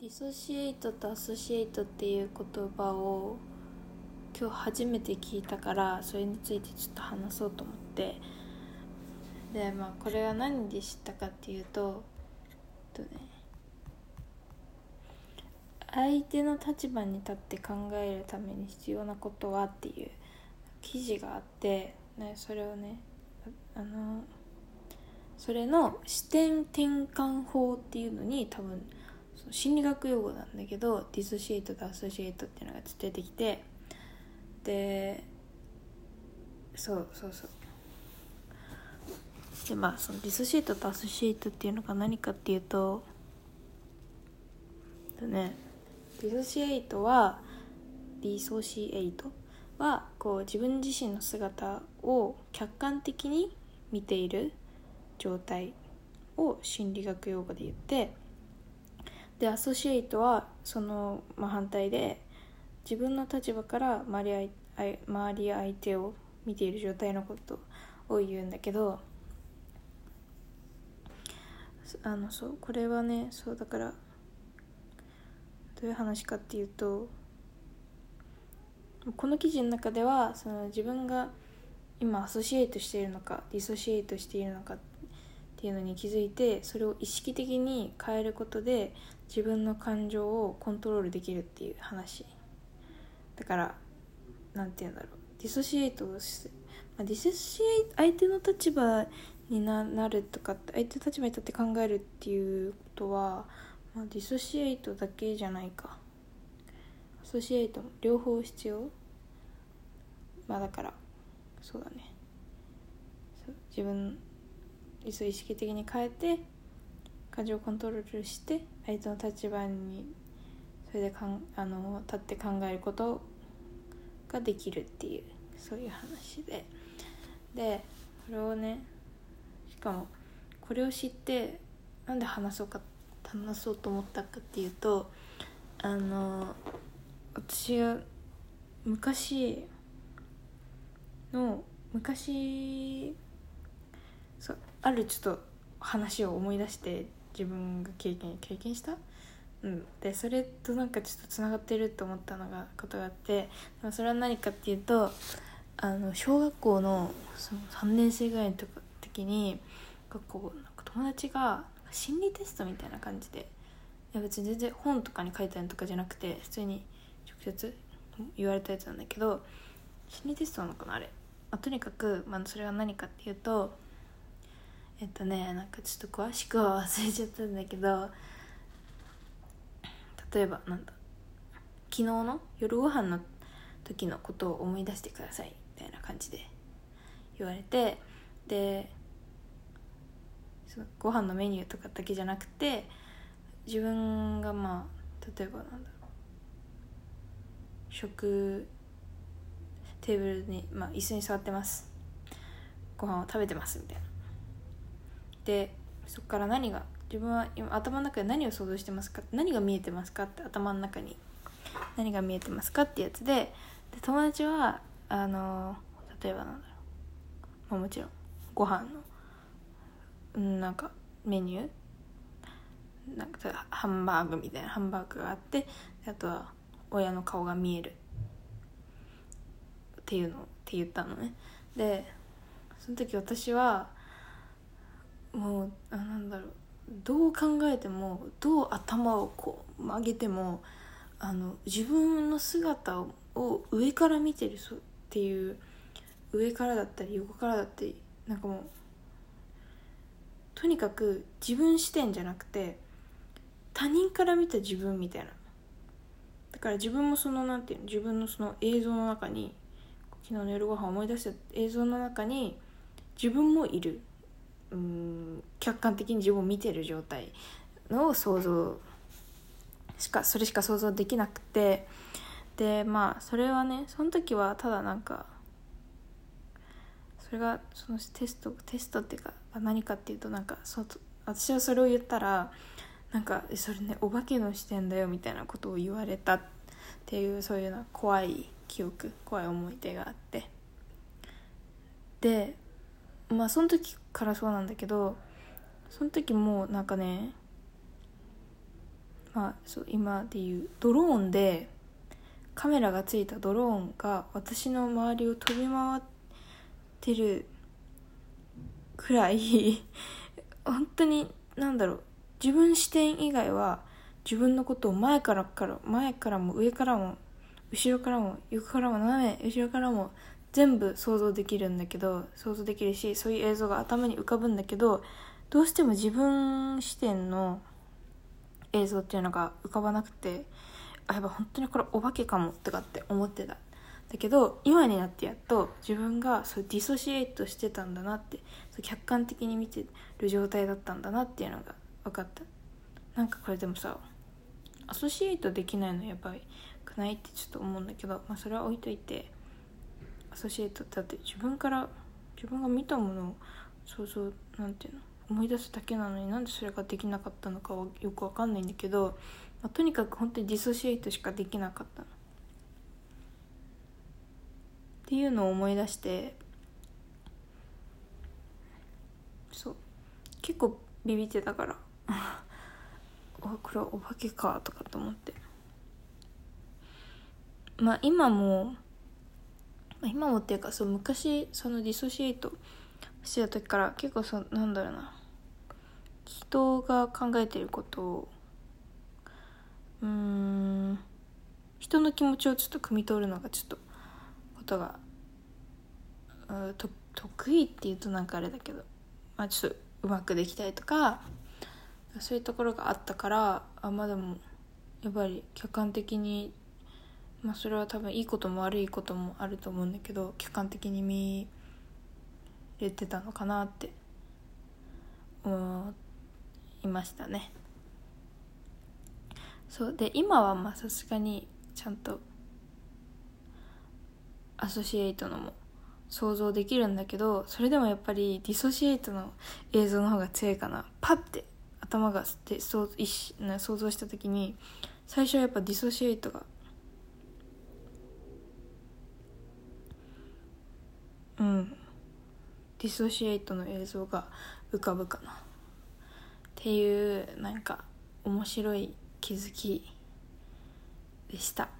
ディソシエイトとアソシエイトっていう言葉を今日初めて聞いたからそれについてちょっと話そうと思って。でまあこれは何で知ったかっていうととね相手の立場に立って考えるために必要なことはっていう記事があって、ね、それをねああのそれの視点転換法っていうのに多分心理学用語なんだけど dissociate と associate っていうのが出てきてでそうそうそう。でまあその dissociate と associate っていうのが何かっていうととね。 dissociate は dissociate はこう自分自身の姿を客観的に見ている状態を心理学用語で言ってでアソシエイトはその、まあ、反対で自分の立場から周り相相周り相手を見ている状態のことを言うんだけどあのそうこれはねそうだからどういう話かっていうとこの記事の中ではその自分が今 associate しているのか dissociate しているのかっていうのに気づいてそれを意識的に変えることで自分の感情をコントロールできるっていう話。だからなんて言うんだろう。 dissociate をして、まあ、 dissociate 相手の立場にななるとか相手の立場に立って考えるっていうことは、まあ、 dissociate だけじゃないか。アソシエイトも両方必要。まあだからそうだね。そう自分そ意識的に変えて感情をコントロールして相手の立場にそれでかんあの立って考えることができるっていうそういう話ででこれをねしかもこれを知ってなんで話そうか話そうと思ったかっていうとあの私が昔の昔そうあるちょっと話を思い出して自分が経験経験した？うん、でそれとなんかちょっとつながってると思ったのがことがあってそれは何かっていうとあの小学校のその3年生ぐらいの時に学校なんか友達が心理テストみたいな感じでいや別に全然本とかに書いてあるとかじゃなくて普通に直接言われたやつなんだけど心理テストなのかなあれ、まあ、とにかく、まあ、それが何かっていうとえっとねなんかちょっと詳しくは忘れちゃったんだけど例えばなんだ昨日の夜ご飯の時のことを思い出してくださいみたいな感じで言われてでそのご飯のメニューとかだけじゃなくて自分がまあ例えばなんだろう食テーブルに、まあ、椅子に座ってます。ご飯を食べてますみたいな。でそこから何が自分は今頭の中で何を想像してますか？何が見えてますかって頭の中に。何が見えてますかってやつでで友達はあの例えばなんだろう、まあ、もちろんご飯のうんなんかメニュー。なんかハンバーグみたいなハンバーグがあってあとは親の顔が見える。っていうのって言ったのね。でその時私はもうあなんだろうどう考えてもどう頭をこう曲げてもあの自分の姿を上から見てるっていう上からだったり横からだったりなんかもうとにかく自分視点じゃなくて他人から見た自分みたいな。だから自分もそのなんていうの自分のその映像の中に昨日の夜ご飯思い出した映像の中に自分もいる。うん。客観的に自分を見てる状態のを想像しかそれしか想像できなくてでまあそれはねその時はただなんかそれがそのテストテストっていうか何かっていうとなんかそ私はそれを言ったらなんかそれね。お化けの視点だよみたいなことを言われたっていうそういうな怖い記憶怖い思い出があって。でまあその時からそうなんだけどその時もなんかねまあそう今でいうドローンでカメラがついたドローンが私の周りを飛び回ってるくらい 本当に何だろう自分視点以外は自分のことを前からから前からも上からも後ろからも横からも斜め後ろからも全部想像できるんだけど想像できるしそういう映像が頭に浮かぶんだけどどうしても自分視点の映像っていうのが浮かばなくてあやっぱ本当にこれお化けかもとかって思ってた。だけど今になってやっと自分がそうディソシエイトしてたんだなってそう客観的に見てる状態だったんだなっていうのが分かった。なんかこれでもさアソシエイトできないのやばくないってちょっと思うんだけど、まあ、それは置いといて。アソシエイトだって自分から自分が見たものを想像なんていうの思い出すだけなのになんでそれができなかったのかはよくわかんないんだけど、まあ、とにかく本当にディソシエイトしかできなかったの。っていうのを思い出してそう。結構ビビってたから。あこれはお化けかとかと思って。まあ今も、まあ、今もっていうかそう昔そのディソシエイトしてた時から結構そなんだろうな。人が考えてることをうん人の気持ちをちょっと汲み取るのがちょっとことがうと得意っていうとなんかあれだけど、まあ、ちょっとうまくできたりとかそういうところがあったからあまあでもやっぱり客観的にまあそれは多分いいことも悪いこともあると思うんだけど客観的に見れてたのかなって思いましたね。そうで今はまあさすがにちゃんとアソシエイトのも想像できるんだけどそれでもやっぱりディソシエイトの映像の方が強いかな。パッて頭がって想想像した時に最初はやっぱディソシエイトがうんディソシエイトの映像が浮かぶかなっていうなんか面白い気づきでした。